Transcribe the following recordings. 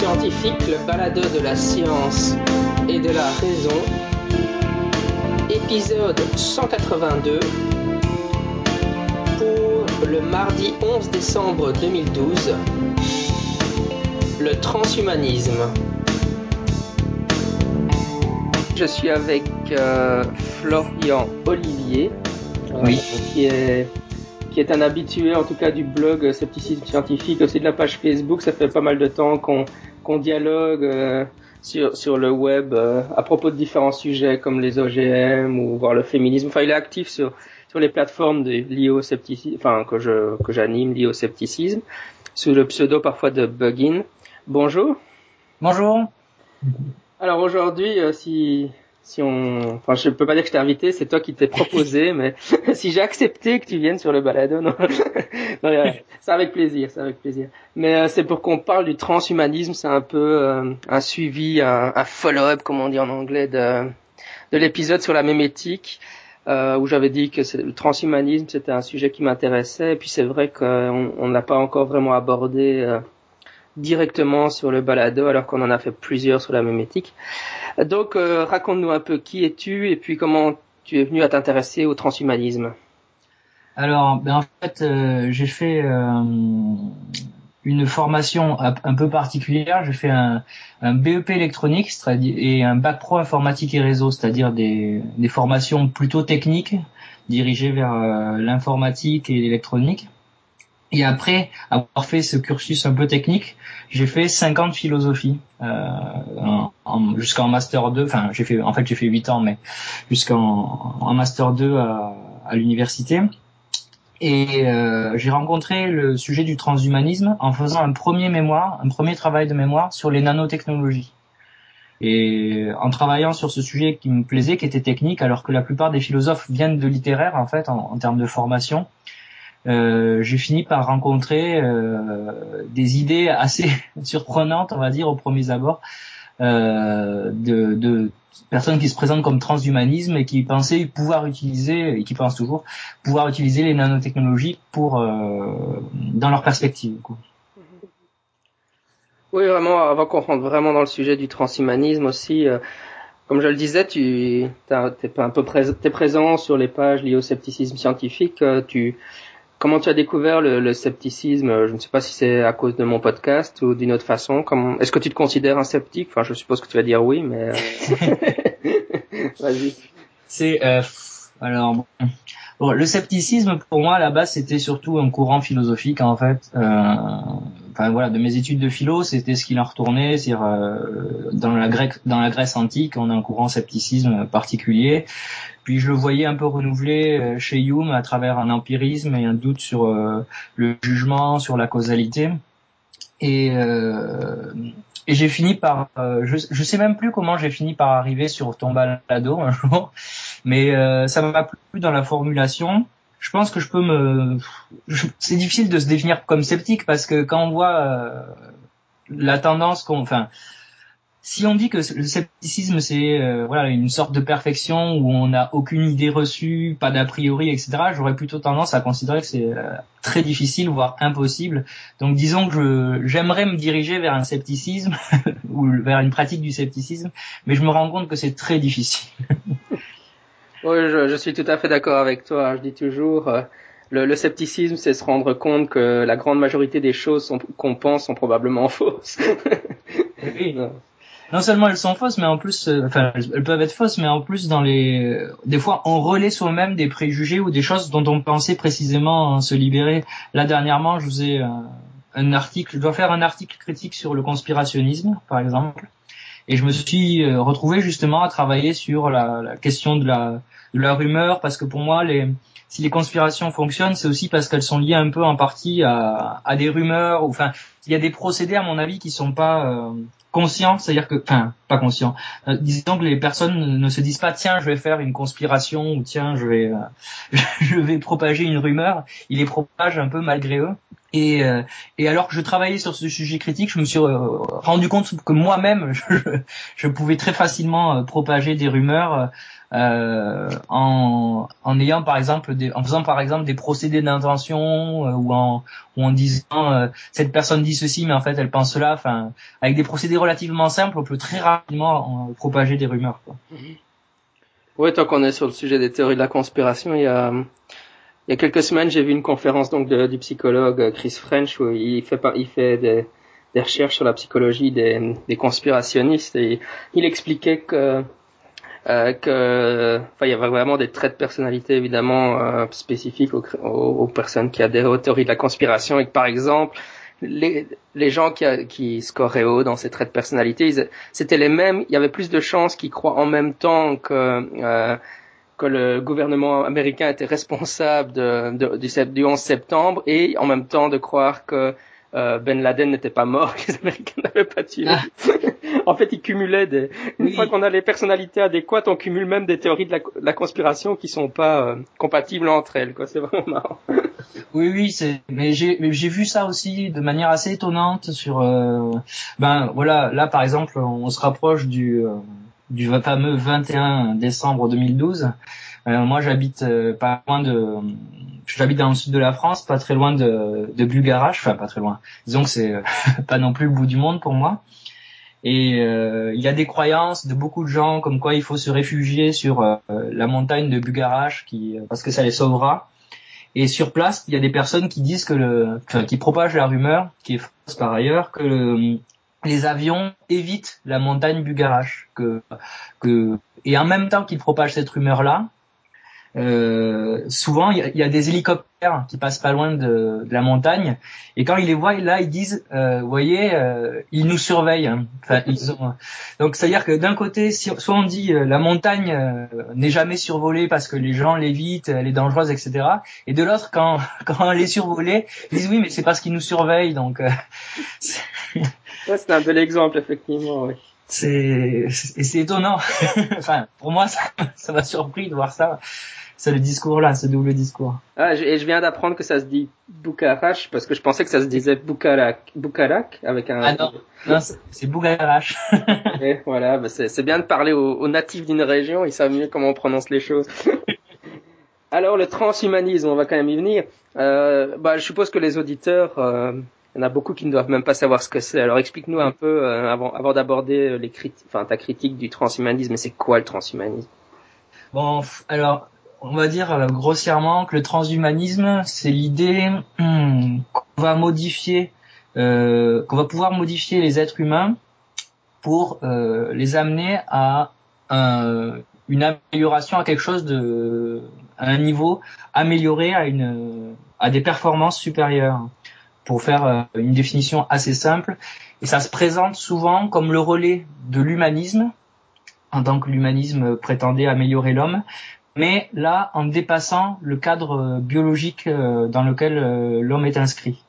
Scientifique, le balado de la science et de la raison. Épisode 182 pour le mardi 11 décembre 2012. Le transhumanisme. Je suis avec euh, Florian Olivier, euh, Oui. qui est qui est un habitué en tout cas du blog Scepticisme Scientifique, aussi de la page Facebook. Ça fait pas mal de temps qu'on qu'on dialogue euh, sur, sur le web euh, à propos de différents sujets comme les OGM ou voir le féminisme. Enfin, il est actif sur, sur les plateformes de, liées au scepticisme, enfin que je que j'anime liées au scepticisme, sous le pseudo parfois de Bugin. Bonjour. Bonjour. Alors aujourd'hui, euh, si si on, enfin je peux pas dire que je t'ai invité, c'est toi qui t'es proposé, mais si j'ai accepté que tu viennes sur le balado, non, non c'est avec plaisir, c'est avec plaisir. Mais euh, c'est pour qu'on parle du transhumanisme, c'est un peu euh, un suivi, un, un follow-up, comme on dit en anglais, de de l'épisode sur la mémétique. euh, où j'avais dit que le transhumanisme c'était un sujet qui m'intéressait et puis c'est vrai qu'on on n'a pas encore vraiment abordé euh, directement sur le balado alors qu'on en a fait plusieurs sur la mémétique. Donc euh, raconte-nous un peu qui es-tu et puis comment tu es venu à t'intéresser au transhumanisme. Alors, ben en fait, euh, j'ai fait euh, une formation un peu particulière. J'ai fait un, BEP électronique et un bac pro informatique et réseau, c'est-à-dire des, formations plutôt techniques dirigées vers l'informatique et l'électronique. Et après avoir fait ce cursus un peu technique, j'ai fait 50 philosophies euh, en- en- jusqu'en master 2. Enfin, j'ai fait, en fait, j'ai fait 8 ans, mais jusqu'en en master 2 à, à l'université. Et euh, j'ai rencontré le sujet du transhumanisme en faisant un premier mémoire, un premier travail de mémoire sur les nanotechnologies. Et en travaillant sur ce sujet qui me plaisait, qui était technique, alors que la plupart des philosophes viennent de littéraire en fait en termes de formation, euh, j'ai fini par rencontrer euh, des idées assez surprenantes, on va dire, au premier abord, euh, de, de personnes qui se présentent comme transhumanisme et qui pensaient pouvoir utiliser, et qui pensent toujours, pouvoir utiliser les nanotechnologies pour euh, dans leur perspective. quoi. Oui, vraiment, avant qu'on rentre vraiment dans le sujet du transhumanisme aussi, euh, comme je le disais, tu t'es un peu prés- t'es présent sur les pages liées au scepticisme scientifique. tu comment tu as découvert le, le scepticisme? Je ne sais pas si c'est à cause de mon podcast ou d'une autre façon. Comment est-ce que tu te considères un sceptique? Enfin, je suppose que tu vas dire oui, mais euh, vas-y. C'est euh, alors bon. Bon, le scepticisme pour moi à la base c'était surtout un courant philosophique en fait. Euh, voilà, de mes études de philo, c'était ce qu'il en retournait, c'est-à-dire euh, dans la Grèce, dans la Grèce antique, on a un courant scepticisme particulier. Puis je le voyais un peu renouvelé euh, chez Hume à travers un empirisme et un doute sur euh, le jugement, sur la causalité. Et, j'ai fini par, je, je sais même plus comment j'ai fini par arriver sur ton balado un jour, mais ça m'a plu dans la formulation. Je pense que je peux me, c'est difficile de se définir comme sceptique parce que quand on voit euh, la tendance qu'on, enfin, si on dit que le scepticisme c'est euh, voilà une sorte de perfection où on n'a aucune idée reçue, pas d'a priori, etc. J'aurais plutôt tendance à considérer que c'est euh, très difficile, voire impossible. Donc disons que j'aimerais me diriger vers un scepticisme ou vers une pratique du scepticisme, mais je me rends compte que c'est très difficile. Oui, je, je suis tout à fait d'accord avec toi. Je dis toujours, euh, le, le scepticisme, c'est se rendre compte que la grande majorité des choses qu'on pense sont probablement fausses. Oui. Non. Seulement elles sont fausses, mais en plus, euh, enfin, elles peuvent être fausses, mais en plus, dans les, des fois, on relaie soi-même des préjugés ou des choses dont on pensait précisément euh, se libérer. Là, dernièrement, je vous ai euh, un article, je dois faire un article critique sur le conspirationnisme, par exemple, et je me suis euh, retrouvé justement à travailler sur la, question de la, de la rumeur, parce que pour moi, les, si les conspirations fonctionnent, c'est aussi parce qu'elles sont liées un peu en partie à, à des rumeurs, enfin, il y a des procédés, à mon avis, qui sont pas euh, conscients, c'est-à-dire que, enfin, pas conscients. Euh, disons que les personnes ne se disent pas, tiens, je vais faire une conspiration ou tiens, je vais, euh, je vais propager une rumeur. Ils les propagent un peu malgré eux. Et, euh, et alors que je travaillais sur ce sujet critique, je me suis euh, rendu compte que moi-même, je, je pouvais très facilement euh, propager des rumeurs euh, en, en ayant par exemple des, en faisant par exemple des procédés d'intention euh, ou en ou en disant euh, cette personne dit ceci mais en fait elle pense cela enfin avec des procédés relativement simples on peut très rapidement propager des rumeurs quoi. Oui, tant qu'on est sur le sujet des théories de la conspiration, il y a il y a quelques semaines, j'ai vu une conférence donc du psychologue Chris French où il fait il fait des, des recherches sur la psychologie des, des conspirationnistes et il expliquait que euh, que enfin il y avait vraiment des traits de personnalité évidemment euh, spécifiques aux, aux, personnes qui adhèrent aux théories de la conspiration et que par exemple les, les gens qui, qui scoraient haut dans ces traits de personnalité c'était les mêmes il y avait plus de chances qu'ils croient en même temps que euh, que le gouvernement américain était responsable de, de, du, du 11 septembre et en même temps de croire que euh, Ben Laden n'était pas mort, que les Américains n'avaient pas tué. Ah. en fait, ils cumulaient des. Une fois qu'on a les personnalités adéquates, on cumule même des théories de la, conspiration qui sont pas euh, compatibles entre elles. Quoi, c'est vraiment marrant. oui, oui, c'est. Mais j'ai, j'ai vu ça aussi de manière assez étonnante sur. Euh... Ben voilà, là par exemple, on se rapproche du euh, du fameux 21 décembre 2012. Euh, moi, j'habite pas loin de j'habite dans le sud de la France, pas très loin de, de Bugarache, enfin pas très loin. Disons que c'est pas non plus le bout du monde pour moi. Et euh, il y a des croyances de beaucoup de gens comme quoi il faut se réfugier sur euh, la montagne de Bugarache qui, parce que ça les sauvera. Et sur place, il y a des personnes qui disent que le, enfin, qui propagent la rumeur, qui est fausse par ailleurs, que les avions évitent la montagne Bugarache, que, que, et en même temps qu'ils propagent cette rumeur-là, euh, souvent il y, a des hélicoptères qui passent pas loin de, la montagne et quand ils les voient là ils disent euh, voyez euh, ils nous surveillent hein. enfin, ils ont... donc c'est à dire que d'un côté soit on dit euh, la montagne n'est jamais survolée parce que les gens l'évitent elle est dangereuse etc et de l'autre quand quand elle est survolée ils disent oui mais c'est parce qu'ils nous surveillent donc c'est un bel exemple effectivement oui c'est c'est étonnant enfin pour moi ça ça m'a surpris de voir ça c'est le discours-là, ce double discours. Ah, et je viens d'apprendre que ça se dit Bukarach parce que je pensais que ça se disait Bukarak avec un. Ah non, non c'est Bukarach. et voilà, bah c'est bien de parler aux, natifs d'une région, ils savent mieux comment on prononce les choses. Alors le transhumanisme, on va quand même y venir. Euh, bah, je suppose que les auditeurs, euh, il y en a beaucoup qui ne doivent même pas savoir ce que c'est. Alors explique-nous un peu euh, avant, avant d'aborder les critiques, enfin ta critique du transhumanisme. C'est quoi le transhumanisme? Bon, alors on va dire euh, grossièrement que le transhumanisme, c'est l'idée qu'on va modifier, euh, qu'on va pouvoir modifier les êtres humains pour euh, les amener à une amélioration, à quelque chose de, à un niveau amélioré, à une, à des performances supérieures. Pour faire une définition assez simple, et ça se présente souvent comme le relais de l'humanisme, en tant que l'humanisme prétendait améliorer l'homme, mais là en dépassant le cadre euh, biologique euh, dans lequel euh, l'homme est inscrit,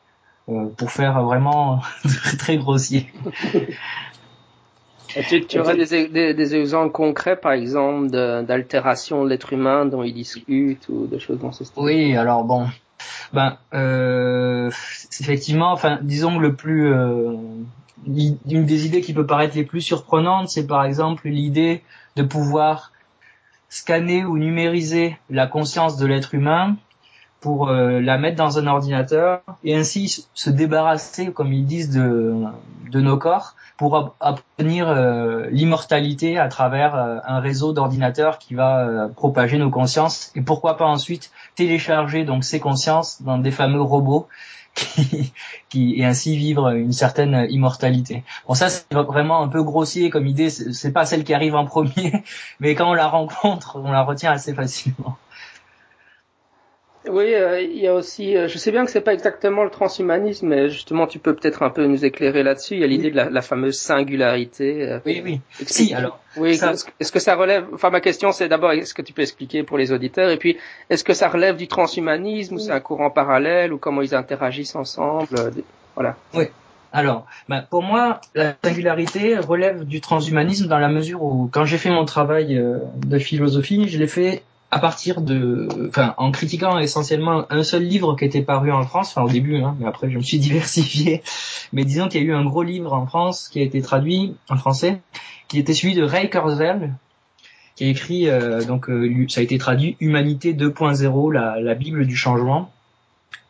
pour faire vraiment très grossier. tu, tu aurais des, des, exemples concrets, par exemple, d'altération de, l'être humain dont il discute ou de choses dans ce style? Oui, alors bon, ben effectivement, enfin, disons le plus, une des idées qui peut paraître les plus surprenantes, c'est par exemple l'idée de pouvoir scanner ou numériser la conscience de l'être humain pour euh, la mettre dans un ordinateur et ainsi se débarrasser, comme ils disent, de, de nos corps pour obtenir euh, l'immortalité à travers euh, un réseau d'ordinateurs qui va propager nos consciences et pourquoi pas ensuite télécharger donc ces consciences dans des fameux robots qui, et ainsi vivre une certaine immortalité. Bon ça c'est vraiment un peu grossier comme idée, c'est pas celle qui arrive en premier, mais quand on la rencontre, on la retient assez facilement. Oui, euh, il y a aussi, euh, je sais bien que c'est pas exactement le transhumanisme, mais justement, tu peux peut-être un peu nous éclairer là-dessus. Il y a l'idée de la, fameuse singularité. Euh, oui, oui. Si, alors. Oui. Est-ce que ça relève Enfin, ma question, c'est d'abord, est-ce que tu peux expliquer pour les auditeurs, et puis, est-ce que ça relève du transhumanisme ou c'est un courant parallèle ou comment ils interagissent ensemble Voilà. Oui. Alors, bah, pour moi, la singularité relève du transhumanisme dans la mesure où, quand j'ai fait mon travail de philosophie, je l'ai fait à partir de, enfin, en critiquant essentiellement un seul livre qui était paru en France, enfin au début, hein, mais après je me suis diversifié. Mais disons qu'il y a eu un gros livre en France qui a été traduit en français, qui était celui de Ray Kurzweil, qui a écrit, donc ça a été traduit Humanité 2.0, la, la Bible du changement.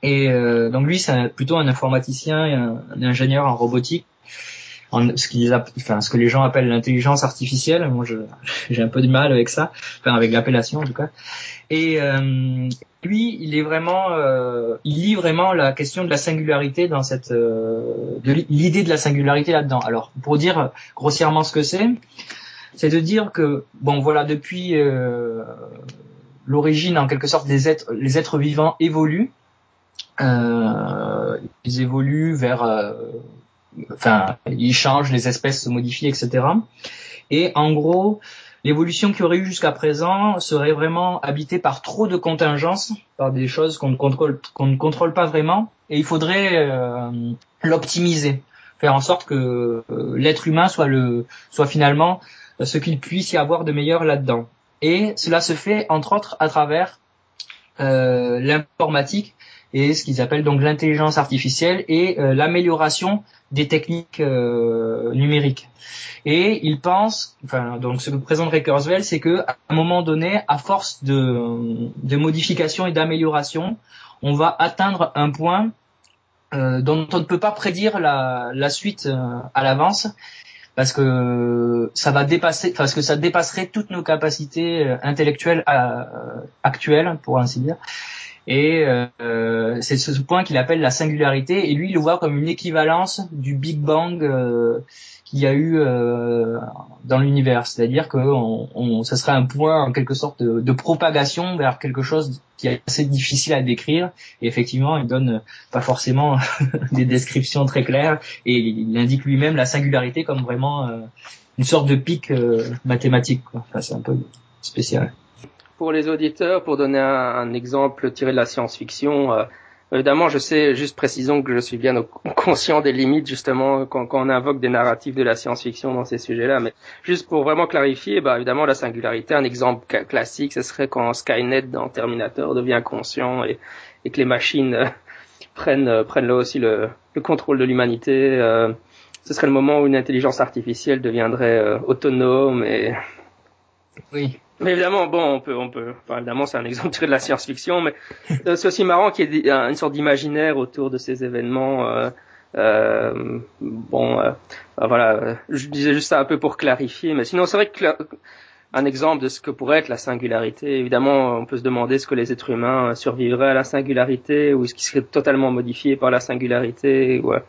Et donc lui, c'est plutôt un informaticien, et un ingénieur en robotique ce, qu'ils enfin, ce que les gens appellent l'intelligence artificielle. Moi, j'ai un peu de mal avec ça, enfin avec l'appellation en tout cas. Et euh, lui, il est vraiment, euh, il lit vraiment la question de la singularité dans cette, euh, de l'idée de la singularité là-dedans. Alors, pour dire grossièrement ce que c'est, c'est de dire que bon, voilà, depuis euh, l'origine en quelque sorte des êtres, les êtres vivants évoluent. Euh, ils évoluent vers enfin, ils changent, les espèces se modifient, etc. Et en gros, l'évolution qui aurait eu jusqu'à présent serait vraiment habitée par trop de contingences, par des choses qu'on ne contrôle, qu'on ne contrôle pas vraiment, et il faudrait euh, l'optimiser, faire en sorte que euh, l'être humain soit le, soit finalement ce qu'il puisse y avoir de meilleur là-dedans. Et cela se fait entre autres à travers euh, l'informatique et ce qu'ils appellent donc l'intelligence artificielle et euh, l'amélioration des techniques euh, numériques. Et ils pensent, enfin donc ce que présente Kurzweil, c'est que à un moment donné, à force de, de modifications et d'améliorations, on va atteindre un point euh, dont on ne peut pas prédire la, la suite à l'avance parce que ça va dépasser, parce que ça dépasserait toutes nos capacités intellectuelles actuelles, pour ainsi dire. Et euh, c'est ce point qu'il appelle la singularité. Et lui, il le voit comme une équivalence du Big Bang euh, qu'il y a eu euh, dans l'univers. C'est-à-dire que on, on, ça serait un point en quelque sorte de, de, propagation vers quelque chose qui est assez difficile à décrire. Et effectivement, il donne pas forcément des descriptions très claires. Et il indique lui-même la singularité comme vraiment euh, une sorte de pic euh, mathématique. Enfin, c'est un peu spécial pour les auditeurs, pour donner un, exemple tiré de la science-fiction, euh, évidemment, je sais, juste précisons que je suis bien conscient des limites justement quand, on invoque des narratifs de la science-fiction dans ces sujets-là, mais juste pour vraiment clarifier, bah évidemment la singularité, un exemple classique, ce serait quand Skynet dans Terminator devient conscient et, que les machines euh, prennent euh, prennent là aussi le, contrôle de l'humanité. ce serait le moment où une intelligence artificielle deviendrait autonome et oui. Mais évidemment, bon, on peut, on peut, enfin, évidemment, c'est un exemple tiré de la science-fiction, mais c'est aussi marrant qu'il y ait une sorte d'imaginaire autour de ces événements. Euh, euh, bon, euh, voilà, je disais juste ça un peu pour clarifier, mais sinon, c'est vrai que un exemple de ce que pourrait être la singularité. Évidemment, on peut se demander ce que les êtres humains survivraient à la singularité ou ce qui serait totalement modifié par la singularité. Ouais.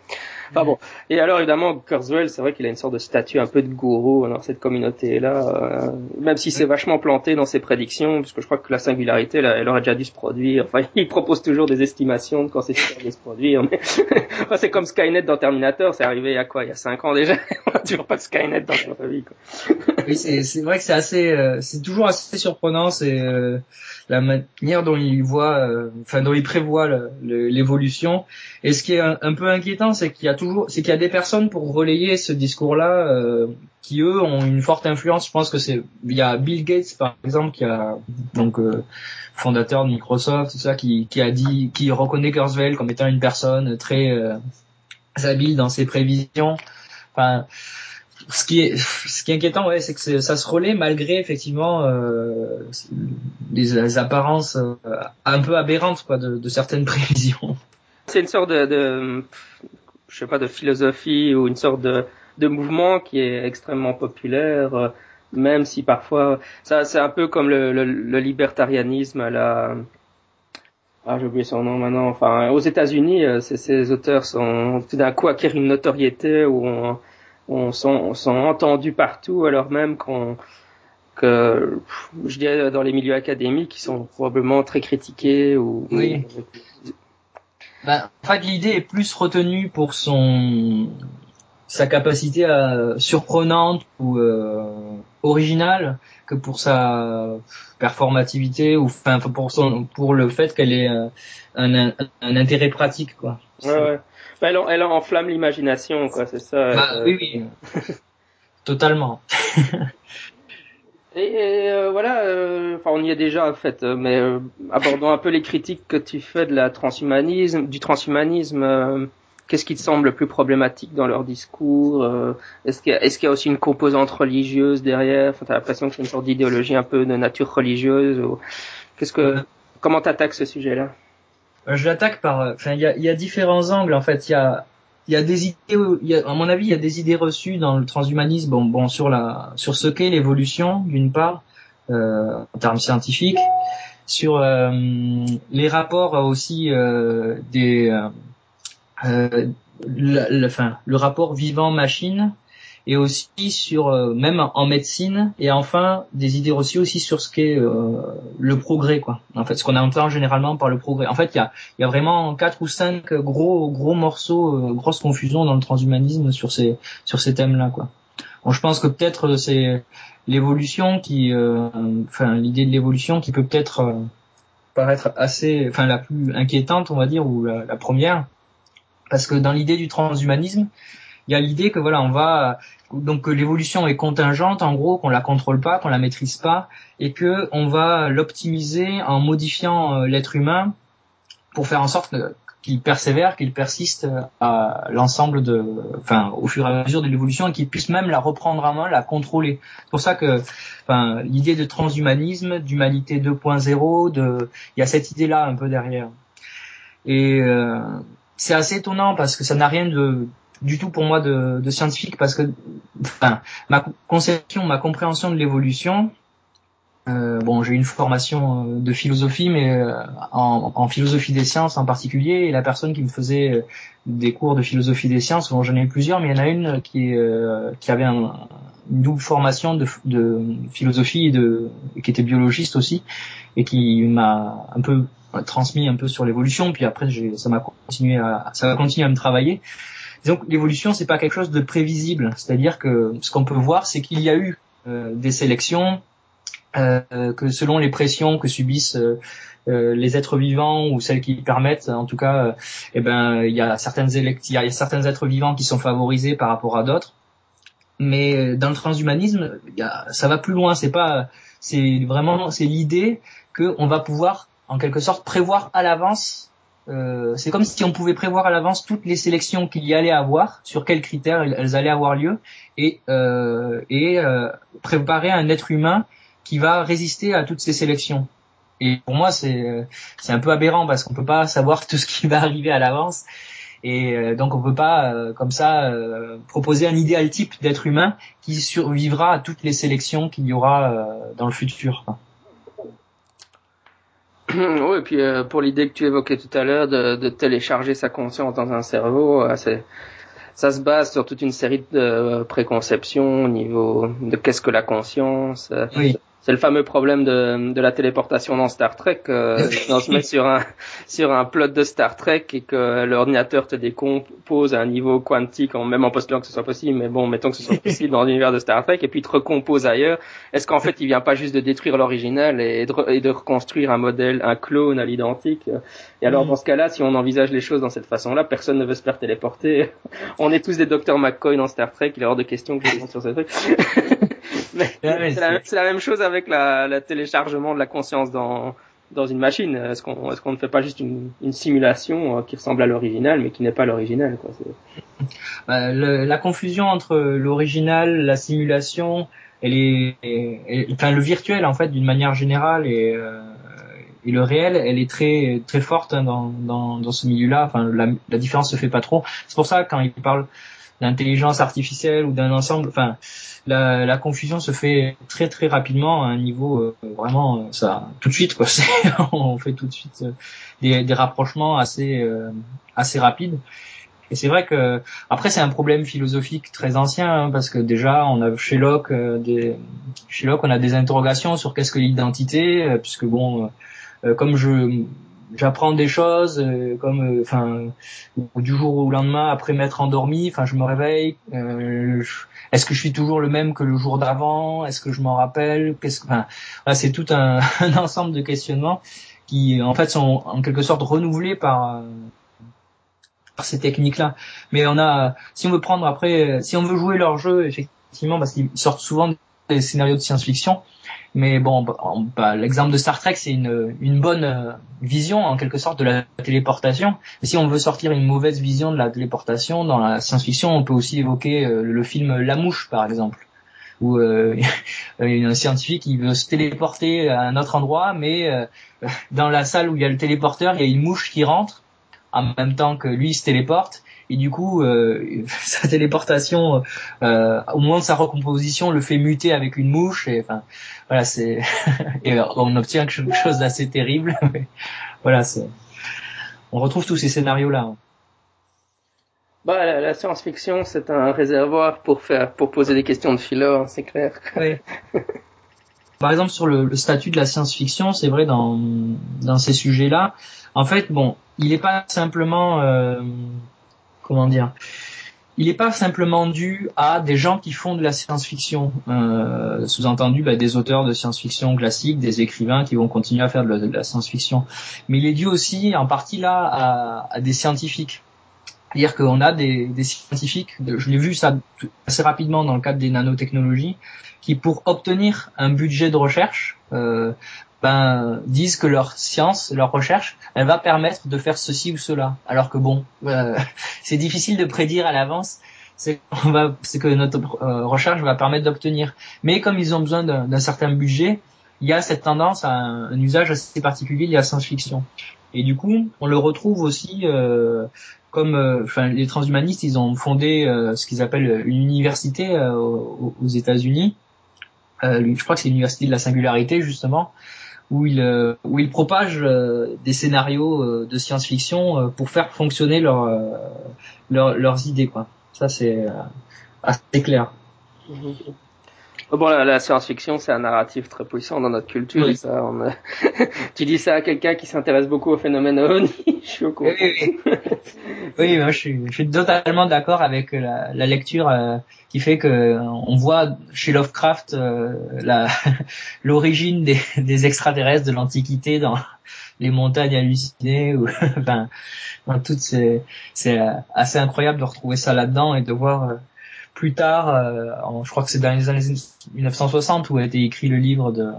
Enfin bon. Et alors évidemment, Kurzweil, c'est vrai qu'il a une sorte de statut un peu de gourou dans cette communauté-là, euh, même si c'est vachement planté dans ses prédictions, parce que je crois que la singularité, là, elle aurait déjà dû se produire. Enfin, il propose toujours des estimations de quand c'est sûr de se produire. Mais... enfin, c'est comme Skynet dans Terminator, c'est arrivé il y a quoi Il y a cinq ans déjà? on n'a toujours pas de Skynet dans notre vie. Quoi. oui, c'est vrai que c'est assez, euh, c'est toujours assez surprenant. C'est euh, la manière dont il voit, euh, enfin dont il prévoit l'évolution. Et ce qui est un, peu inquiétant, c'est qu'il y a toujours, c'est qu'il y a des personnes pour relayer ce discours-là euh, qui eux ont une forte influence. Je pense que c'est, il y a Bill Gates par exemple qui a donc euh, fondateur de Microsoft, tout ça, qui, qui a dit, qui reconnaît Kurzweil comme étant une personne très habile dans ses prévisions. Enfin, ce qui est ce qui est inquiétant c'est que ça se relaie malgré effectivement euh, des, apparences euh, un peu aberrantes de, certaines prévisions c'est une sorte de, je sais pas de philosophie ou une sorte de mouvement qui est extrêmement populaire euh, même si parfois ça c'est un peu comme le, le, libertarianisme à ah, j'ai oublié son nom maintenant. Aux États-Unis, euh, ces, auteurs sont tout d'un coup acquièrent une notoriété où on, on sont, sont entendus partout alors même qu'on que je dirais dans les milieux académiques ils sont probablement très critiqués ou oui. Ben, en fait l'idée est plus retenue pour son sa capacité à, surprenante ou euh, originale que pour sa performativité ou enfin pour son pour le fait qu'elle ait un, un, un, intérêt pratique quoi. Ouais, ouais. Bah, elle, elle enflamme l'imagination, quoi, c'est ça. Bah, euh... Oui, oui. Totalement. et, euh, voilà, euh, enfin on y est déjà en fait, mais abordons un peu les critiques que tu fais de la transhumanisme, du transhumanisme. qu'est-ce qui te semble le plus problématique dans leur discours Est-ce qu'il y, est y, a aussi une composante religieuse derrière? Enfin, T'as l'impression que c'est une sorte d'idéologie un peu de nature religieuse ou... Qu'est-ce que comment t'attaques ce sujet-là? Je l'attaque par, enfin, il y a, y a, différents angles en fait. Il y a il y a des idées, y a, à mon avis, il y a des idées reçues dans le transhumanisme, bon, bon sur la, sur ce qu'est l'évolution d'une part, euh, en termes scientifiques, sur euh, les rapports aussi euh, des, euh, euh, le, enfin, le rapport vivant-machine et aussi sur euh, même en médecine et enfin des idées reçues aussi sur ce qu'est euh, le progrès quoi. En fait ce qu'on entend généralement par le progrès. En fait il y a il y a vraiment quatre ou cinq gros gros morceaux euh, grosses confusions dans le transhumanisme sur ces sur ces thèmes là quoi. Bon je pense que peut-être c'est l'évolution qui enfin l'idée de l'évolution qui peut peut-être paraître assez enfin la plus inquiétante on va dire ou la première. Parce que dans l'idée du transhumanisme il y a l'idée que voilà, on va donc l'évolution est contingente, en gros, qu'on la contrôle pas, qu'on la maîtrise pas, et que on va l'optimiser en modifiant euh, l'être humain pour faire en sorte qu'il persévère, qu'il persiste à l'ensemble de, enfin, au fur et à mesure de l'évolution et qu'il puisse même la reprendre en main, la contrôler. C'est pour ça que, enfin, l'idée de transhumanisme, d'humanité 2.0, de, il y a cette idée-là un peu derrière. Et euh, c'est assez étonnant parce que ça n'a rien de du tout pour moi de, de scientifique parce que enfin, ma conception, ma compréhension de l'évolution, euh, bon, j'ai une formation euh, de philosophie, mais euh, en, en, philosophie des sciences en particulier, et la personne qui me faisait euh, des cours de philosophie des sciences, bon, j'en ai eu plusieurs, mais il y en a une qui, qui avait un, une double formation de, de philosophie et de qui était biologiste aussi, et qui m'a un peu transmis un peu sur l'évolution. Puis après, ça m'a continué à ça va continuer à me travailler. Donc l'évolution c'est pas quelque chose de prévisible, c'est-à-dire que ce qu'on peut voir c'est qu'il y a eu euh, des sélections euh, que selon les pressions que subissent euh, les êtres vivants ou celles qui permettent, en tout cas, eh ben il y a certaines il y a certains êtres vivants qui sont favorisés par rapport à d'autres. Mais dans le transhumanisme, ça va plus loin. C'est pas, c'est vraiment, c'est l'idée que on va pouvoir, en quelque sorte, prévoir à l'avance euh, c'est comme si on pouvait prévoir à l'avance toutes les sélections qu'il y allait avoir, sur quels critères elles allaient avoir lieu, et, euh, euh, préparer un être humain qui va résister à toutes ces sélections. Et pour moi, c'est c'est un peu aberrant parce qu'on peut pas savoir tout ce qui va arriver à l'avance, et donc on peut pas comme ça proposer un idéal type d'être humain qui survivra à toutes les sélections qu'il y aura dans le futur. oui, et puis euh, pour l'idée que tu évoquais tout à l'heure de, télécharger sa conscience dans un cerveau, euh, ça se base sur toute une série de euh, préconceptions au niveau de qu'est-ce que la conscience. C'est le fameux problème de, de, la téléportation dans Star Trek. Euh, on se met sur un sur un plot de Star Trek et que l'ordinateur te décompose à un niveau quantique, en, même en postulant que ce soit possible, mais bon, mettons que ce soit possible dans l'univers de Star Trek, et puis te recompose ailleurs. Est-ce qu'en fait, il vient pas juste de détruire l'original et, et, de reconstruire un modèle, un clone à l'identique? Et alors, mm. dans ce cas-là, si on envisage les choses dans cette façon-là, personne ne veut se faire téléporter. on est tous des docteurs McCoy dans Star Trek. Il est hors de question que je sur ce truc. c'est la, même chose avec la, la, téléchargement de la conscience dans dans une machine. Est-ce qu'on ne fait pas juste une, une simulation euh, qui ressemble à l'original mais qui n'est pas l'original quoi bah, La confusion entre l'original, la simulation, elle est, enfin le virtuel en fait d'une manière générale et euh, et le réel, elle est très très forte hein, dans, dans, dans ce milieu-là. Enfin, la, la différence se fait pas trop. C'est pour ça quand il parle d'intelligence artificielle ou d'un ensemble, enfin, la, la, confusion se fait très très rapidement à un niveau euh, vraiment euh, ça tout de suite quoi. on fait tout de suite euh, des, des, rapprochements assez assez rapides. Et c'est vrai que après c'est un problème philosophique très ancien hein, parce que déjà on a chez Locke des chez Locke on a des interrogations sur qu'est-ce que l'identité puisque bon comme je j'apprends des choses euh, comme euh, enfin du jour au lendemain après m'être endormi enfin je me réveille euh, est-ce que je suis toujours le même que le jour d'avant? Est-ce que je m'en rappelle? Qu'est-ce enfin c'est tout un, un, ensemble de questionnements qui en fait sont en quelque sorte renouvelés par par ces techniques là mais on a si on veut prendre après si on veut jouer leur jeu effectivement parce qu'ils sortent souvent des scénarios de science-fiction. Mais bon, bah, bah, l'exemple de Star Trek, c'est une, une bonne euh, vision en quelque sorte de la téléportation. Si on veut sortir une mauvaise vision de la téléportation dans la science-fiction, on peut aussi évoquer euh, le film La Mouche, par exemple, où euh, un scientifique il veut se téléporter à un autre endroit, mais euh, dans la salle où il y a le téléporteur, il y a une mouche qui rentre en même temps que lui se téléporte et du coup euh, sa téléportation euh, au moment de sa recomposition le fait muter avec une mouche et enfin voilà c'est et on obtient quelque chose d'assez terrible voilà c'est on retrouve tous ces scénarios là hein. bah la, la science-fiction c'est un réservoir pour faire pour poser des questions de philo hein, c'est clair oui. par exemple sur le, le statut de la science-fiction c'est vrai dans dans ces sujets là en fait bon il n'est pas simplement euh, comment dire. Il n'est pas simplement dû à des gens qui font de la science-fiction, euh, sous-entendu bah, des auteurs de science-fiction classique, des écrivains qui vont continuer à faire de la, science-fiction, mais il est dû aussi en partie là à, des scientifiques. C'est-à-dire qu'on a des, scientifiques, je l'ai vu ça assez rapidement dans le cadre des nanotechnologies, qui pour obtenir un budget de recherche ben, disent que leur science, leur recherche, elle va permettre de faire ceci ou cela. Alors que bon, euh, c'est difficile de prédire à l'avance c'est que notre euh, recherche va permettre d'obtenir. Mais comme ils ont besoin d'un certain budget, il y a cette tendance à un, usage assez particulier de la science-fiction. Et du coup, on le retrouve aussi euh, comme euh, les transhumanistes, ils ont fondé euh, ce qu'ils appellent une université euh, aux États-Unis. Je crois que c'est l'université de la singularité justement, où il euh, où il propage euh, des scénarios euh, de science-fiction pour faire fonctionner leur, leur, leurs idées quoi. Ça c'est assez clair. Mhm. Bon, la, la science-fiction, c'est un narratif très puissant dans notre culture. Oui. Ça, on, tu dis ça à quelqu'un qui s'intéresse beaucoup au phénomène OVNI, je suis au courant. Oui, oui. oui moi, je suis, je suis totalement d'accord avec la, la lecture euh, qui fait que on voit chez Lovecraft euh, l'origine des, des extraterrestres de l'Antiquité dans les montagnes hallucinées ou enfin dans toutes ces c'est assez incroyable de retrouver ça là-dedans et de voir euh, plus tard, euh, je crois que c'est dans les années 1960 où a été écrit le livre de,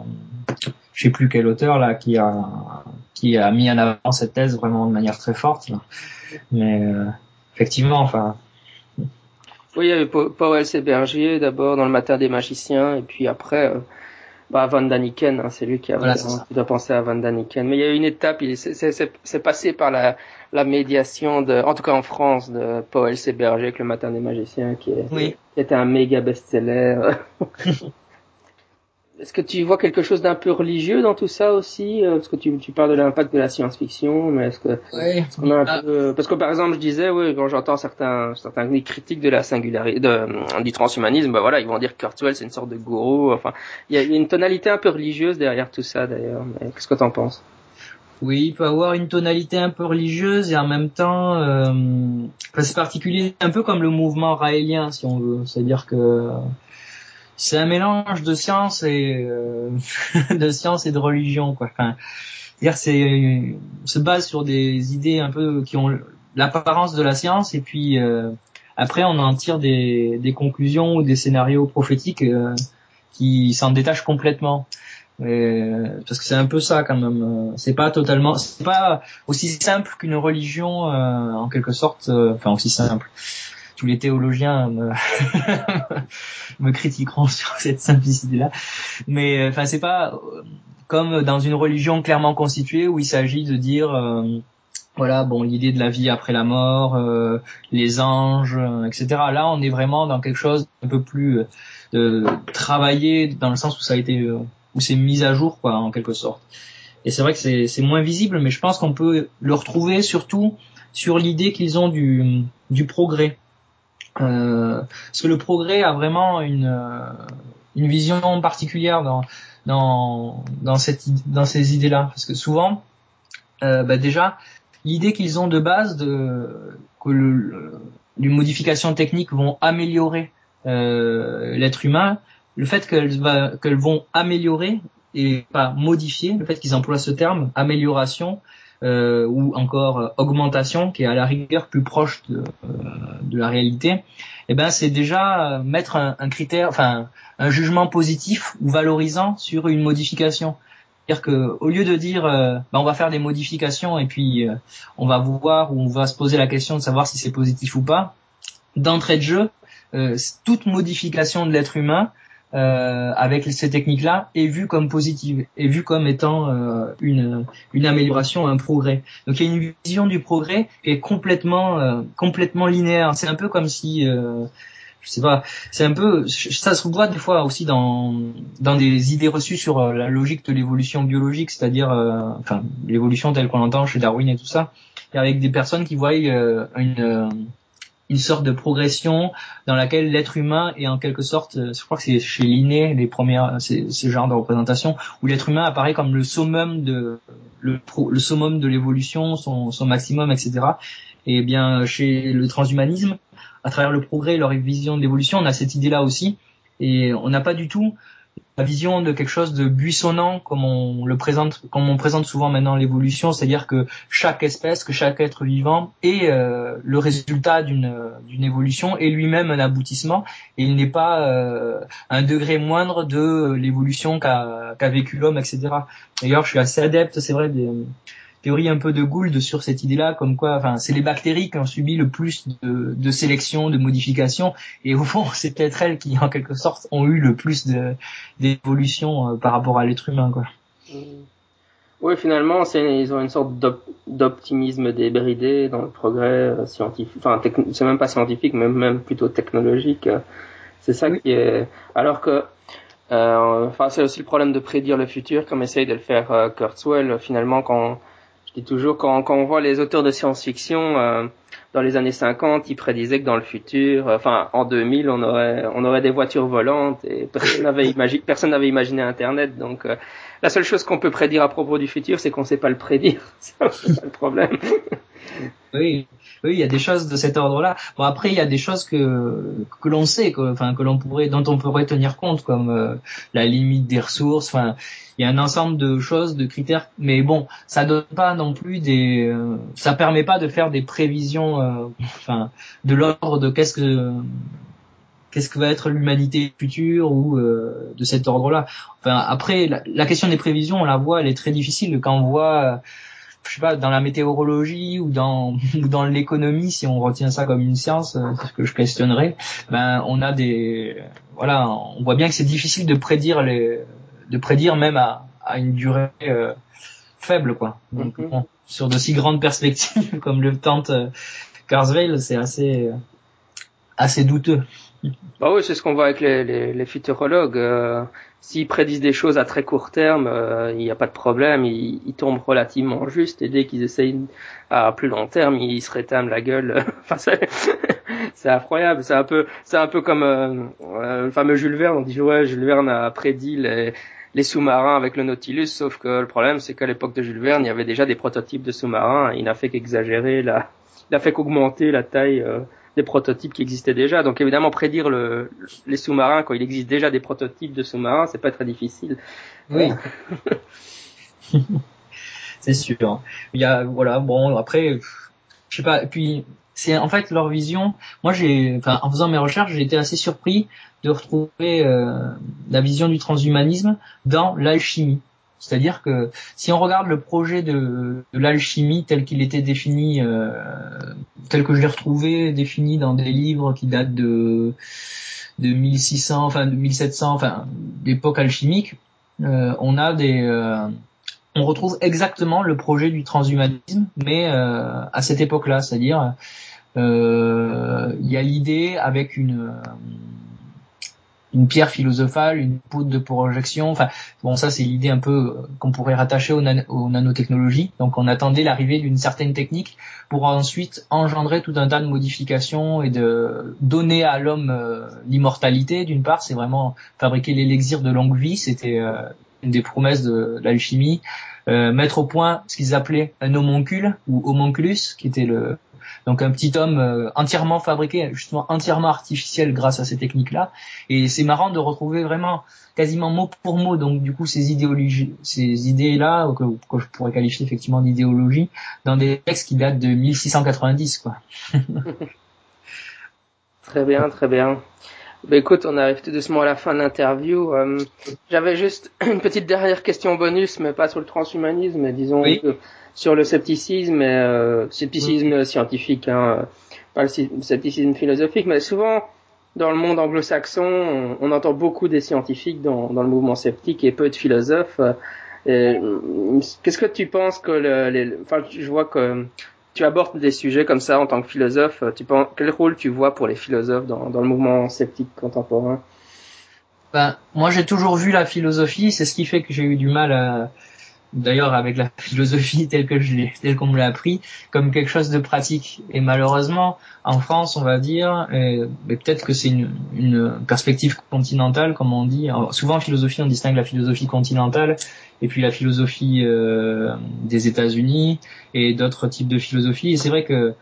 je sais plus quel auteur là, qui a qui a mis en avant cette thèse vraiment de manière très forte. Mais euh, effectivement, enfin. Oui, il y avait Powell Bergier d'abord dans le Matin des magiciens et puis après. Euh bah, Van Daniken, hein, c'est lui qui a voilà, qui doit penser à Van Daniken. Mais il y a une étape, il c'est passé par la, la médiation de, en tout cas en France, de Paul C. Berger avec le Matin des Magiciens, qui, est, oui. qui était un méga best-seller. Est-ce que tu vois quelque chose d'un peu religieux dans tout ça aussi euh, Parce que tu, tu parles de l'impact de la science-fiction, mais est-ce que ouais. est a un ah. peu... parce que par exemple, je disais, oui, quand j'entends certains certains critiques de la singularité, de, du transhumanisme, bah voilà, ils vont dire que Kurzweil c'est une sorte de gourou. Enfin, il y, a, une tonalité un peu religieuse derrière tout ça d'ailleurs. Qu'est-ce que tu en penses? Oui, il peut avoir une tonalité un peu religieuse et en même temps, euh, c'est particulier, un peu comme le mouvement raélien, si on veut. C'est-à-dire que c'est un mélange de science et euh, de science et de religion quoi. Enfin, dire c'est se base sur des idées un peu qui ont l'apparence de la science et puis euh, après on en tire des, des conclusions ou des scénarios prophétiques euh, qui s'en détachent complètement. Et, parce que c'est un peu ça quand même. C'est pas totalement, c'est pas aussi simple qu'une religion euh, en quelque sorte. euh, enfin aussi simple tous les théologiens me, me critiqueront sur cette simplicité-là. Mais enfin, c'est pas comme dans une religion clairement constituée où il s'agit de dire, euh, voilà, bon, l'idée de la vie après la mort, euh, les anges, euh, etc. Là, on est vraiment dans quelque chose un peu plus euh, travaillé dans le sens où ça a été, où c'est mis à jour, quoi, en quelque sorte. Et c'est vrai que c'est moins visible, mais je pense qu'on peut le retrouver surtout sur l'idée qu'ils ont du, du progrès. Euh, parce que le progrès a vraiment une, euh, une vision particulière dans, dans, dans, cette, dans ces idées-là. Parce que souvent, euh, bah déjà, l'idée qu'ils ont de base de, que le, les modifications techniques vont améliorer euh, l'être humain, le fait qu'elles qu'elles vont améliorer et pas modifier, le fait qu'ils emploient ce terme, amélioration, euh, ou encore augmentation, qui est à la rigueur plus proche de, de la réalité, eh ben c'est déjà mettre un, critère, enfin un jugement positif ou valorisant sur une modification. C'est-à-dire que au lieu de dire euh, bah, on va faire des modifications et puis euh, on va voir ou on va se poser la question de savoir si c'est positif ou pas, d'entrée de jeu, euh, toute modification de l'être humain avec ces techniques-là est vue comme positive, est vue comme étant une, une amélioration, un progrès. Donc il y a une vision du progrès qui est complètement complètement linéaire. C'est un peu comme si je sais pas, c'est un peu, ça se voit des fois aussi dans dans des idées reçues sur euh, la logique de l'évolution biologique, c'est-à-dire, euh, enfin, l'évolution telle qu'on l'entend chez Darwin et tout ça, et avec des personnes qui voient euh, une une sorte de progression dans laquelle l'être humain est en quelque sorte, je crois que c'est chez Linné les premières, ce genre de représentation où l'être humain apparaît comme le summum de le, le summum de l'évolution, son, son maximum, etc. Et bien chez le transhumanisme, à travers le progrès, leur vision de l'évolution, on a cette idée-là aussi, et on n'a pas du tout la vision de quelque chose de buissonnant comme on le présente, comme on présente souvent maintenant l'évolution, c'est-à-dire que chaque espèce, que chaque être vivant est euh, le résultat d'une d'une évolution et lui-même un aboutissement, et il n'est pas euh, un degré moindre de l'évolution qu'a qu'a vécu l'homme, etc. D'ailleurs, je suis assez adepte, c'est vrai, des, théorie un peu de Gould sur cette idée-là, comme quoi, enfin, c'est les bactéries qui ont subi le plus de, de sélection, de modification, et au fond, c'est peut-être elles qui, en quelque sorte, ont eu le plus d'évolution euh, par rapport à l'être humain, quoi. Mmh. Oui, finalement, c'est, ils ont une sorte d'optimisme débridé dans le progrès euh, scientifique. Enfin, c'est même pas scientifique, mais même plutôt technologique. C'est ça qui est. Alors que, euh, enfin, c'est aussi le problème de prédire le futur, comme essaye de le faire euh, Kurzweil. Finalement, quand je dis toujours, quand, quand on voit les auteurs de science-fiction euh, dans les années 50, ils prédisaient que dans le futur, euh, enfin en 2000, on aurait, on aurait des voitures volantes et personne n'avait imaginé, personne n'avait imaginé Internet. Donc euh, la seule chose qu'on peut prédire à propos du futur, c'est qu'on ne sait pas le prédire. c'est le problème. oui, oui, il y a des choses de cet ordre-là. Bon après, il y a des choses que que l'on sait, que, enfin que l'on pourrait, dont on pourrait tenir compte, comme la limite des ressources. Enfin, il y a un ensemble de choses, de critères, mais bon, ça donne pas non plus des, euh, ça permet pas de faire des prévisions, euh, enfin, de l'ordre de qu'est-ce que qu'est-ce que va être l'humanité future ou euh, de cet ordre-là. Enfin, après, la, question des prévisions, on la voit, elle est très difficile quand on voit, je sais pas, dans la météorologie ou dans ou dans l'économie, si on retient ça comme une science, c'est ce que je questionnerais. Ben, on a des, voilà, on voit bien que c'est difficile de prédire les de prédire même à, à une durée euh, faible quoi. Donc mhm. sur de si grandes perspectives comme le tente euh, Carsvale, c'est assez euh, assez douteux. Bah oui, c'est ce qu'on voit avec les, les, les futurologues. Euh, S'ils prédisent des choses à très court terme, il n'y a pas de problème, ils, ils, tombent relativement juste. Et dès qu'ils essayent à plus long terme, ils se rétament la gueule. enfin, c'est incroyable. C'est un peu, c'est un peu comme le fameux Jules Verne. On dit ouais, Jules Verne a prédit les, les sous-marins avec le Nautilus, sauf que le problème c'est qu'à l'époque de Jules Verne, il y avait déjà des prototypes de sous-marins, il n'a fait qu'exagérer la, il n'a fait qu'augmenter la taille euh, des prototypes qui existaient déjà. Donc évidemment prédire le, les sous-marins quand il existe déjà des prototypes de sous-marins, c'est pas très difficile. Oui. c'est sûr. Il y a voilà, bon après je sais pas, puis c'est en fait leur vision. Moi, j'ai, enfin, en faisant mes recherches, j'ai été assez surpris de retrouver euh, la vision du transhumanisme dans l'alchimie. C'est-à-dire que si on regarde le projet de, de l'alchimie tel qu'il était défini, euh, tel que je l'ai retrouvé défini dans des livres qui datent de de 1600, enfin de 1700, enfin d'époque alchimique, euh, on a des euh, on retrouve exactement le projet du transhumanisme, mais euh, à cette époque-là, c'est-à-dire euh, il y a l'idée avec une une pierre philosophale, une poudre de projection. Enfin, bon, ça c'est l'idée un peu qu'on pourrait rattacher aux, nanotechnologies. Donc, on attendait l'arrivée d'une certaine technique pour ensuite engendrer tout un tas de modifications et de donner à l'homme euh, l'immortalité. D'une part, c'est vraiment fabriquer l'élixir de longue vie. C'était une des promesses de, l'alchimie, euh, mettre au point ce qu'ils appelaient un homoncule ou homonculus, qui était le, donc un petit homme euh, entièrement fabriqué, justement entièrement artificiel grâce à ces techniques-là. Et c'est marrant de retrouver vraiment quasiment mot pour mot, donc du coup ces idéologies, ces idées-là que, que je pourrais qualifier effectivement d'idéologie, dans des textes qui datent de 1690, quoi. très bien, très bien. Bah, écoute, on arrive tout doucement à la fin de l'interview. Euh, j'avais juste une petite dernière question bonus, mais pas sur le transhumanisme, mais disons sur le scepticisme, et, euh, scepticisme scientifique, hein, pas le scepticisme philosophique, mais souvent dans le monde anglo-saxon, on, entend beaucoup des scientifiques dans, dans, le mouvement sceptique et peu de philosophes. Qu'est-ce que tu penses que le, les, enfin, je vois que tu abordes des sujets comme ça en tant que philosophe. Tu penses, quel rôle tu vois pour les philosophes dans, dans le mouvement sceptique contemporain? Ben, moi j'ai toujours vu la philosophie, c'est ce qui fait que j'ai eu du mal à, d'ailleurs avec la philosophie telle que je l'ai, telle qu'on me l'a appris, comme quelque chose de pratique. Et malheureusement, en France, on va dire, peut-être que c'est une, une, perspective continentale, comme on dit. souvent en philosophie, on distingue la philosophie continentale et puis la philosophie euh, des États-Unis et d'autres types de philosophie. Et c'est vrai que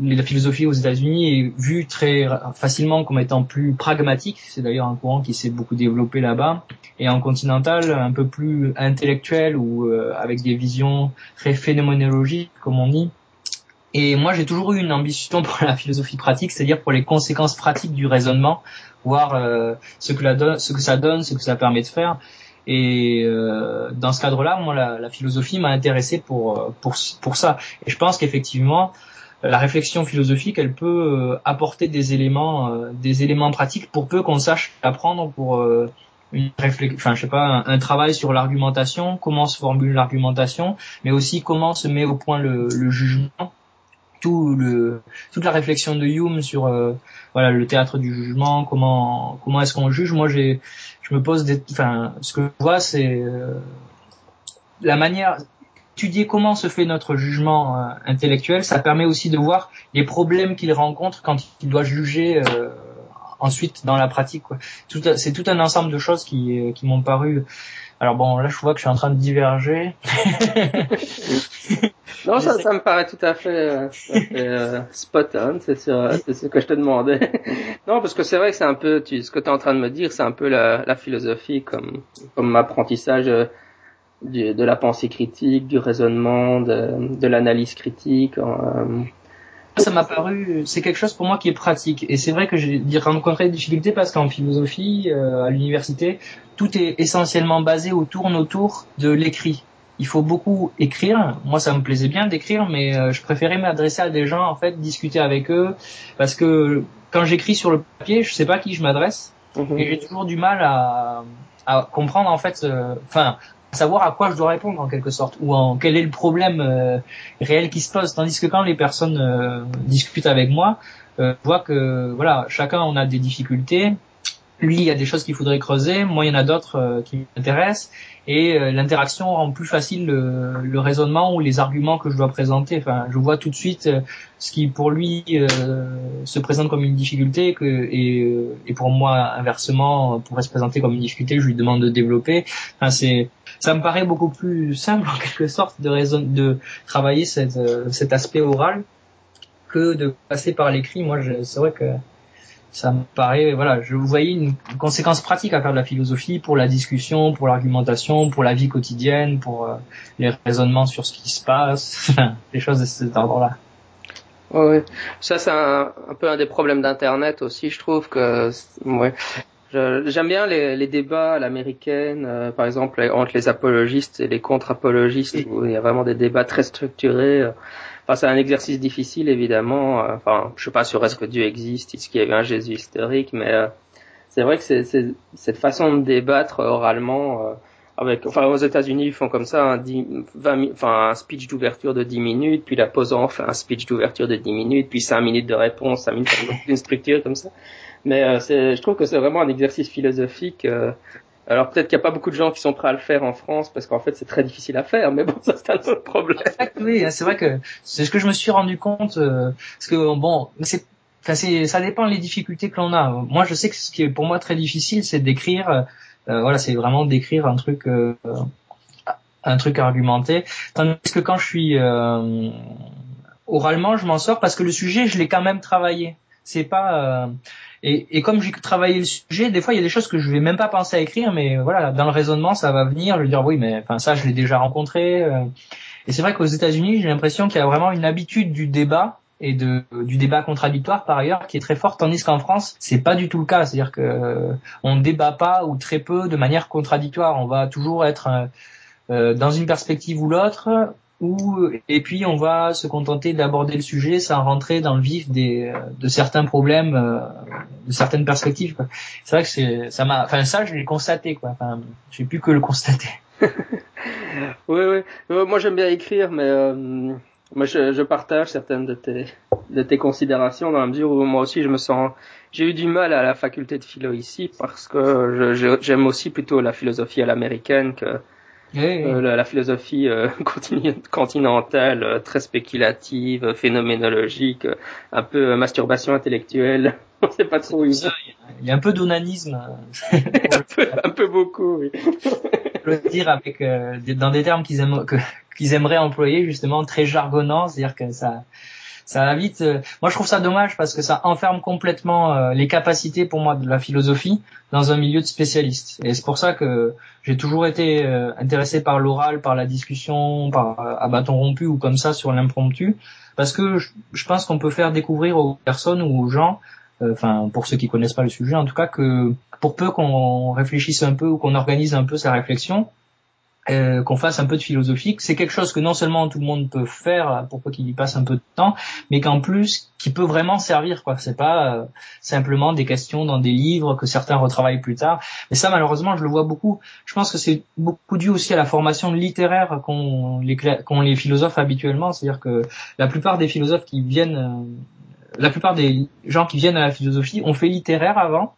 la philosophie aux États-Unis est vue très facilement comme étant plus pragmatique. C'est d'ailleurs un courant qui s'est beaucoup développé là-bas. Et en continental, un peu plus intellectuel ou euh, avec des visions très phénoménologiques, comme on dit. Et moi, j'ai toujours eu une ambition pour la philosophie pratique, c'est-à-dire pour les conséquences pratiques du raisonnement, voir euh, ce, que la ce que ça donne, ce que ça permet de faire. Et euh, dans ce cadre-là, moi, la, la philosophie m'a intéressé pour, pour, pour ça. Et je pense qu'effectivement, la réflexion philosophique, elle peut euh, apporter des éléments, euh, des éléments pratiques pour peu qu'on sache apprendre pour euh, une réflexion, enfin je sais pas, un, travail sur l'argumentation, comment se formule l'argumentation, mais aussi comment se met au point le, jugement, tout le, toute la réflexion de Hume sur voilà le théâtre du jugement, comment comment est-ce qu'on juge. Moi j'ai, je me pose des, enfin ce que je vois c'est la manière étudier comment se fait notre jugement euh, intellectuel, ça permet aussi de voir les problèmes qu'il rencontre quand il doit juger euh, ensuite dans la pratique. C'est tout un ensemble de choses qui, euh, qui m'ont paru. Alors bon, là je vois que je suis en train de diverger. non, ça, ça me paraît tout à fait, spot on, c'est ce que je te demandais. non, parce que c'est vrai que c'est un peu, tu, ce que tu es en train de me dire, c'est un peu la, la philosophie comme, comme apprentissage de la pensée critique, du raisonnement, de, de l'analyse critique. Euh... Ça m'a paru, c'est quelque chose pour moi qui est pratique. Et c'est vrai que j'ai rencontré des difficultés parce qu'en philosophie, euh, à l'université, tout est essentiellement basé ou tourne autour de l'écrit. Il faut beaucoup écrire. Moi, ça me plaisait bien d'écrire, mais euh, je préférais m'adresser à des gens, en fait, discuter avec eux, parce que quand j'écris sur le papier, je sais pas à qui je m'adresse, mhm. et j'ai toujours du mal à, à comprendre en fait, euh, enfin, savoir à quoi je dois répondre en quelque sorte ou en quel est le problème euh, réel qui se pose. Tandis que quand les personnes euh, discutent avec moi euh, je vois que voilà chacun on a des difficultés. Lui il y a des choses qu'il faudrait creuser. Moi il y en a d'autres euh, qui m'intéressent. Et euh, l'interaction rend plus facile le, le, raisonnement ou les arguments que je dois présenter. Enfin je vois tout de suite ce qui pour lui se présente comme une difficulté que, et, et pour moi inversement pourrait se présenter comme une difficulté je lui demande de développer. Enfin c'est ça me paraît beaucoup plus simple en quelque sorte de raison de travailler cette, cet aspect oral que de passer par l'écrit. Moi c'est vrai que ça me paraît, voilà, je voyais une conséquence pratique à faire de la philosophie pour la discussion, pour l'argumentation, pour la vie quotidienne, pour euh, les raisonnements sur ce qui se passe, des choses de cet ordre-là. Ouais, ça c'est un, peu un des problèmes d'Internet aussi, je trouve que, ouais, J'aime bien les, les, débats à l'américaine, euh, par exemple entre les apologistes et les contre-apologistes, où il y a vraiment des débats très structurés. Euh, Enfin, c'est un exercice difficile, évidemment. Euh, enfin, je sais pas sur est-ce que Dieu existe, est-ce qu'il y a eu un Jésus historique, mais euh, c'est vrai que c'est cette façon de débattre oralement. Euh, avec, enfin, aux États-Unis, ils font comme ça un, 20, enfin, un speech d'ouverture de 10 minutes, puis la pause en fait un speech d'ouverture de 10 minutes, puis 5 minutes de réponse, 5 minutes d'une structure comme ça. Mais je trouve que c'est vraiment un exercice philosophique alors peut-être qu'il n'y a pas beaucoup de gens qui sont prêts à le faire en France parce qu'en fait c'est très difficile à faire, mais bon ça c'est un autre problème. Oui, c'est vrai que c'est ce que je me suis rendu compte euh, parce que bon, c'est ça dépend des difficultés que l'on a. Moi, je sais que ce qui est pour moi très difficile, c'est d'écrire. Euh, voilà, c'est vraiment d'écrire un truc, euh, un truc argumenté. Tandis que quand je suis oralement, je m'en sors parce que le sujet, je l'ai quand même travaillé. C'est pas et, et, comme j'ai travaillé le sujet, des fois il y a des choses que je vais même pas penser à écrire, mais voilà, dans le raisonnement ça va venir. Je vais dire oui, mais enfin ça je l'ai déjà rencontré. Et c'est vrai qu'aux États-Unis, j'ai l'impression qu'il y a vraiment une habitude du débat et de, du débat contradictoire par ailleurs qui est très forte, tandis qu'en France c'est pas du tout le cas, c'est-à-dire que euh, on débat pas ou très peu de manière contradictoire, on va toujours être euh, euh, dans une perspective ou l'autre, ou et puis on va se contenter d'aborder le sujet sans rentrer dans le vif des, de certains problèmes, de certaines perspectives. C'est vrai que c'est ça m'a, enfin ça je l'ai constaté quoi, enfin j'ai plus que le constater. oui oui, moi j'aime bien écrire mais moi, je, je, partage certaines de tes, de tes considérations dans la mesure où moi aussi je me sens, j'ai eu du mal à la faculté de philo ici parce que j'aime aussi plutôt la philosophie à l'américaine que euh, la, philosophie euh, continentale, euh, très spéculative, phénoménologique, un peu masturbation intellectuelle. On sait pas trop où il y a un peu d'onanisme. un, peu, un peu beaucoup, oui. le dire avec dans des termes qu'ils aiment qu'ils aimeraient employer justement très jargonnant, c'est-à-dire que ça ça va vite. Euh, moi, je trouve ça dommage parce que ça enferme complètement euh, les capacités pour moi de la philosophie dans un milieu de spécialistes. Et c'est pour ça que j'ai toujours été euh, intéressé par l'oral, par la discussion, par à bâton rompu ou comme ça sur l'impromptu, parce que je, pense qu'on peut faire découvrir aux personnes ou aux gens enfin pour ceux qui connaissent pas le sujet en tout cas que pour peu qu'on réfléchisse un peu ou qu'on organise un peu sa réflexion euh, qu'on fasse un peu de philosophique. C'est quelque chose que non seulement tout le monde peut faire, pourquoi qu'il y passe un peu de temps, mais qu'en plus qui peut vraiment servir. quoi. C'est pas euh, simplement des questions dans des livres que certains retravaillent plus tard. Mais ça, malheureusement, je le vois beaucoup. Je pense que c'est beaucoup dû aussi à la formation littéraire qu'ont les, les philosophes habituellement. C'est-à-dire que la plupart des philosophes qui viennent, euh, la plupart des gens qui viennent à la philosophie ont fait littéraire avant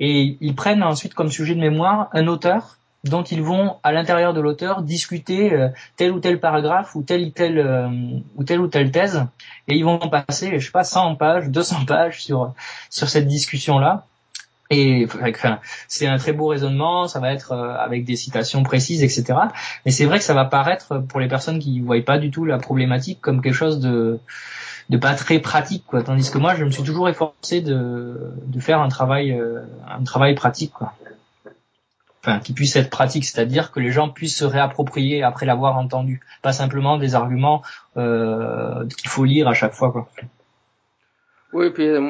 et ils prennent ensuite comme sujet de mémoire un auteur dont ils vont à l'intérieur de l'auteur discuter euh, tel ou tel paragraphe ou telle ou telle euh, ou telle ou telle thèse et ils vont passer je sais pas 100 pages 200 pages sur sur cette discussion là et c'est un très beau raisonnement, ça va être euh, avec des citations précises, etc. Mais c'est vrai que ça va paraître pour les personnes qui voient pas du tout la problématique comme quelque chose de de pas très pratique, quoi. Tandis que moi, je me suis toujours efforcé de de faire un travail un travail pratique, quoi enfin qui puisse être pratique, c'est-à-dire que les gens puissent se réapproprier après l'avoir entendu, pas simplement des arguments euh, qu'il faut lire à chaque fois. Quoi. Oui, puis euh,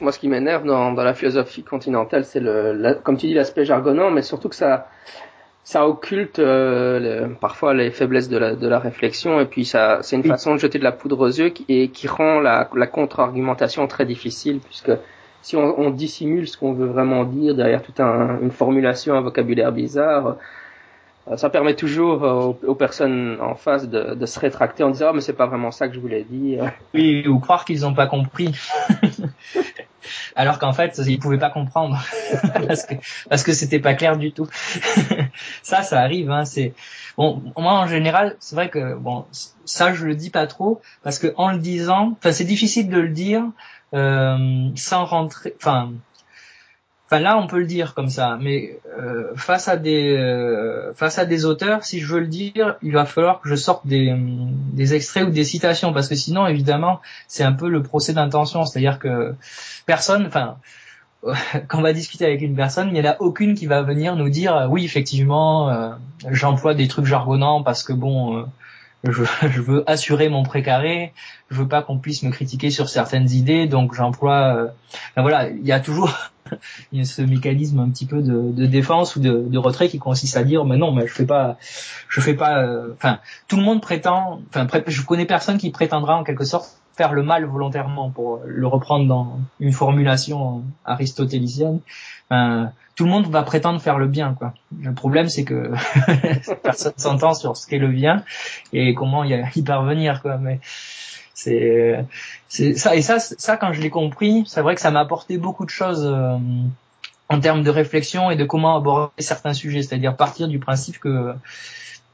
moi ce qui m'énerve dans, dans, la philosophie continentale, c'est le, comme tu dis, l'aspect jargonnant, mais surtout que ça ça occulte euh, parfois les faiblesses de la, de la réflexion et puis ça c'est une façon de jeter de la poudre aux yeux qui, et qui rend la, la contre-argumentation très difficile puisque si on, dissimule ce qu'on veut vraiment dire derrière toute un, une formulation, un vocabulaire bizarre, euh, ça permet toujours euh, aux, personnes en face de, se rétracter en disant ah mais c'est pas vraiment ça que je voulais dire. Oui, ou croire qu'ils n'ont pas compris. Alors qu'en fait, ils pouvaient pas comprendre parce que parce que c'était pas clair du tout. ça, ça arrive. Hein, c'est bon. Moi, en général, c'est vrai que bon, ça, je le dis pas trop parce que en le disant, enfin, c'est difficile de le dire sans rentrer, enfin, enfin là on peut le dire comme ça, mais euh, face à des euh, face à des auteurs, si je veux le dire, il va falloir que je sorte des, des extraits ou des citations parce que sinon évidemment c'est un peu le procès d'intention, c'est-à-dire que personne, enfin quand on va discuter avec une personne, il n'y en a aucune qui va venir nous dire oui effectivement j'emploie des trucs jargonnants parce que bon je, je, veux assurer mon précaré, je veux pas qu'on puisse me critiquer sur certaines idées, donc j'emploie. Ben voilà, il y a toujours ce mécanisme un petit peu de, de défense ou de, de, retrait qui consiste à dire mais non, mais je fais pas, je fais pas. Euh, enfin, tout le monde prétend. Enfin, je connais personne qui prétendra en quelque sorte faire le mal volontairement pour le reprendre dans une formulation aristotélicienne. Euh, tout le monde va prétendre faire le bien, quoi. Le problème, c'est que personne s'entend sur ce qu'est le bien et comment y, parvenir, quoi. Mais c'est ça et ça ça quand je l'ai compris, c'est vrai que ça m'a apporté beaucoup de choses euh, en termes de réflexion et de comment aborder certains sujets, c'est-à-dire partir du principe que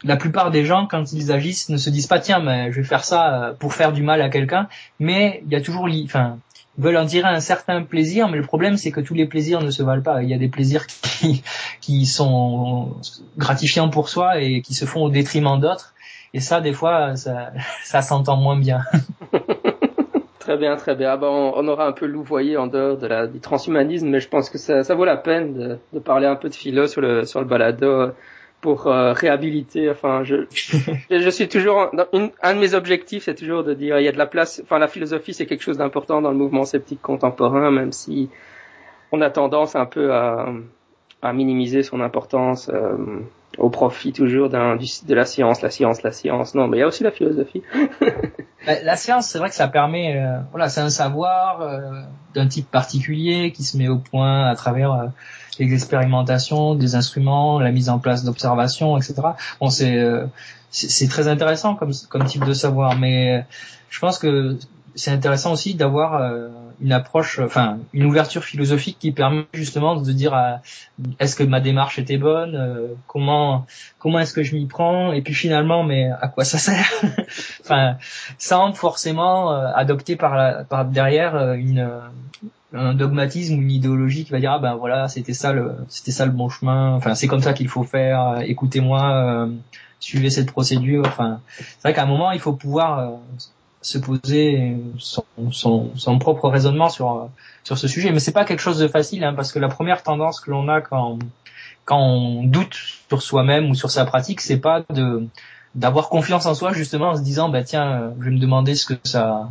la plupart des gens, quand ils agissent, ne se disent pas tiens, mais je vais faire ça euh, pour faire du mal à quelqu'un, mais il y a toujours, enfin, veulent en tirer un certain plaisir, mais le problème c'est que tous les plaisirs ne se valent pas. Il y a des plaisirs qui, qui sont gratifiants pour soi et qui se font au détriment d'autres. et ça, des fois, ça, ça s'entend moins bien. très bien, très bien. Ah bon, on, aura un peu louvoyé en dehors de la, du transhumanisme, mais je pense que ça, ça vaut la peine de, de, parler un peu de philo sur le, sur le balado pour euh, réhabiliter. Enfin, je, je, suis toujours un de mes objectifs, c'est toujours de dire il y a de la place. Enfin, la philosophie c'est quelque chose d'important dans le mouvement sceptique contemporain, même si on a tendance un peu à, à minimiser son importance euh, au profit toujours d'un de la science, la science, la science. Non, mais il y a aussi la philosophie. Bah, la science, c'est vrai que ça permet, euh, voilà, c'est un savoir euh, d'un type particulier qui se met au point à travers les expérimentations, des instruments, la mise en place d'observations, etc. Bon, c'est c'est très intéressant comme comme type de savoir, mais je pense que c'est intéressant aussi d'avoir une approche, enfin une ouverture philosophique qui permet justement de dire euh, est-ce que ma démarche était bonne, euh, comment comment est-ce que je m'y prends, et puis finalement mais à quoi ça sert, enfin sans forcément euh, adopter par, la, par derrière une un dogmatisme ou une idéologie qui va dire ah ben voilà c'était ça le c'était ça le bon chemin, enfin c'est comme ça qu'il faut faire, écoutez-moi, suivez cette procédure, enfin c'est vrai qu'à un moment il faut pouvoir se poser son, son, son, propre raisonnement sur sur ce sujet. Mais c'est pas quelque chose de facile, hein, parce que la première tendance que l'on a quand quand on doute sur soi-même ou sur sa pratique, c'est pas de d'avoir confiance en soi justement en se disant bah tiens je vais me demander ce que ça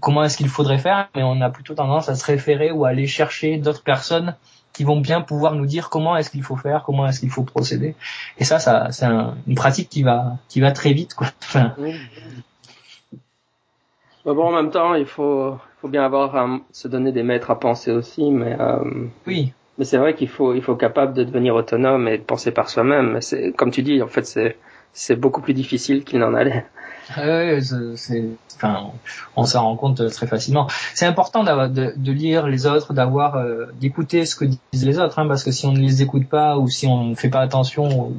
comment est-ce qu'il faudrait faire mais on a plutôt tendance à se référer ou à aller chercher d'autres personnes qui vont bien pouvoir nous dire comment est-ce qu'il faut faire, comment est-ce qu'il faut procéder. Et ça, ça c'est une pratique qui va qui va très vite. Quoi. Bon, en même temps, il faut, faut bien avoir se donner des maîtres à penser aussi, mais euh, oui. Mais c'est vrai qu'il faut, il faut capable de devenir autonome et de penser par soi-même. C'est, comme tu dis, en fait, c'est, c'est beaucoup plus difficile qu'il n'en allait. Oui, c'est, enfin, on s'en rend compte très facilement. C'est important de, de, lire les autres, d'avoir, euh, d'écouter ce que disent les autres, hein, parce que si on ne les écoute pas ou si on ne fait pas attention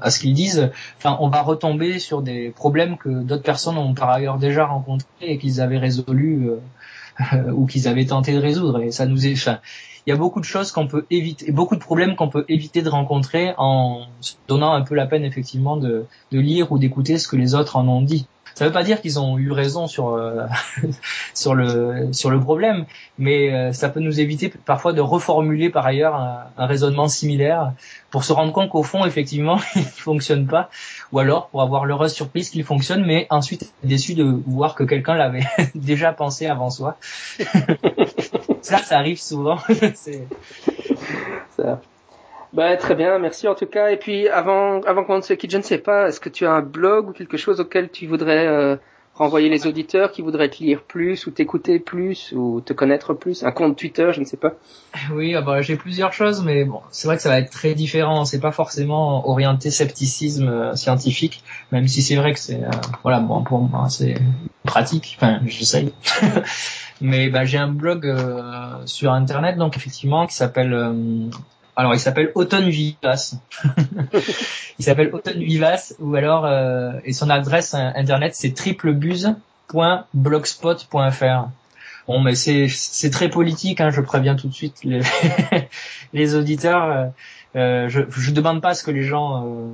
à ce qu'ils disent, enfin, on va retomber sur des problèmes que d'autres personnes ont par ailleurs déjà rencontrés et qu'ils avaient résolus euh, ou qu'ils avaient tenté de résoudre. Et ça nous est, il y a beaucoup de choses qu'on peut éviter, beaucoup de problèmes qu'on peut éviter de rencontrer en se donnant un peu la peine effectivement de, de lire ou d'écouter ce que les autres en ont dit. Ça ne veut pas dire qu'ils ont eu raison sur euh, sur le sur le problème, mais euh, ça peut nous éviter parfois de reformuler par ailleurs un, raisonnement similaire pour se rendre compte qu'au fond effectivement il fonctionne pas, ou alors pour avoir l'heureuse surprise qu'il fonctionne, mais ensuite déçu de voir que quelqu'un l'avait déjà pensé avant soi. ça, ça arrive souvent. ça. Bah, très bien, merci en tout cas. Et puis avant, avant qu'on se quitte, je ne sais pas, est-ce que tu as un blog ou quelque chose auquel tu voudrais euh, renvoyer les auditeurs qui voudraient te lire plus ou t'écouter plus ou te connaître plus? Un compte Twitter, je ne sais pas. Oui, ah bah, j'ai plusieurs choses, mais bon, c'est vrai que ça va être très différent. C'est pas forcément orienté scepticisme euh, scientifique, même si c'est vrai que c'est, euh, voilà, bon pour moi c'est pratique. Enfin, j'essaye. mais bah, j'ai un blog sur internet, donc effectivement, qui s'appelle alors, il s'appelle Automne Vivace. il s'appelle Automne Vivace, ou alors, euh, et son adresse internet, c'est triplebuse.blogspot.fr. Bon, mais c'est c'est très politique, hein, je préviens tout de suite les, les auditeurs. Euh, euh, je je demande pas ce que les gens euh,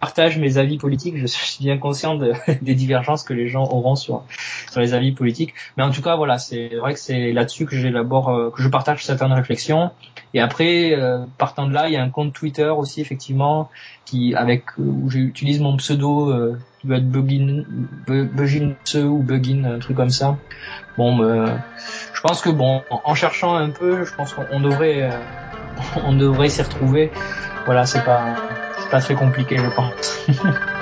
partage mes avis politiques. Je suis bien conscient de, des divergences que les gens auront sur sur les avis politiques. Mais en tout cas, voilà, c'est vrai que c'est là-dessus que j'élabore, euh, que je partage certaines réflexions. Et après, euh, partant de là, il y a un compte Twitter aussi, effectivement, qui avec euh, où j'utilise mon pseudo qui doit être Bugin, Bugin ou Bugin, un truc comme ça. Bon, je pense que bon, en cherchant un peu, je pense qu'on devrait on devrait s'y retrouver. Voilà, c'est pas pas très compliqué, je pense.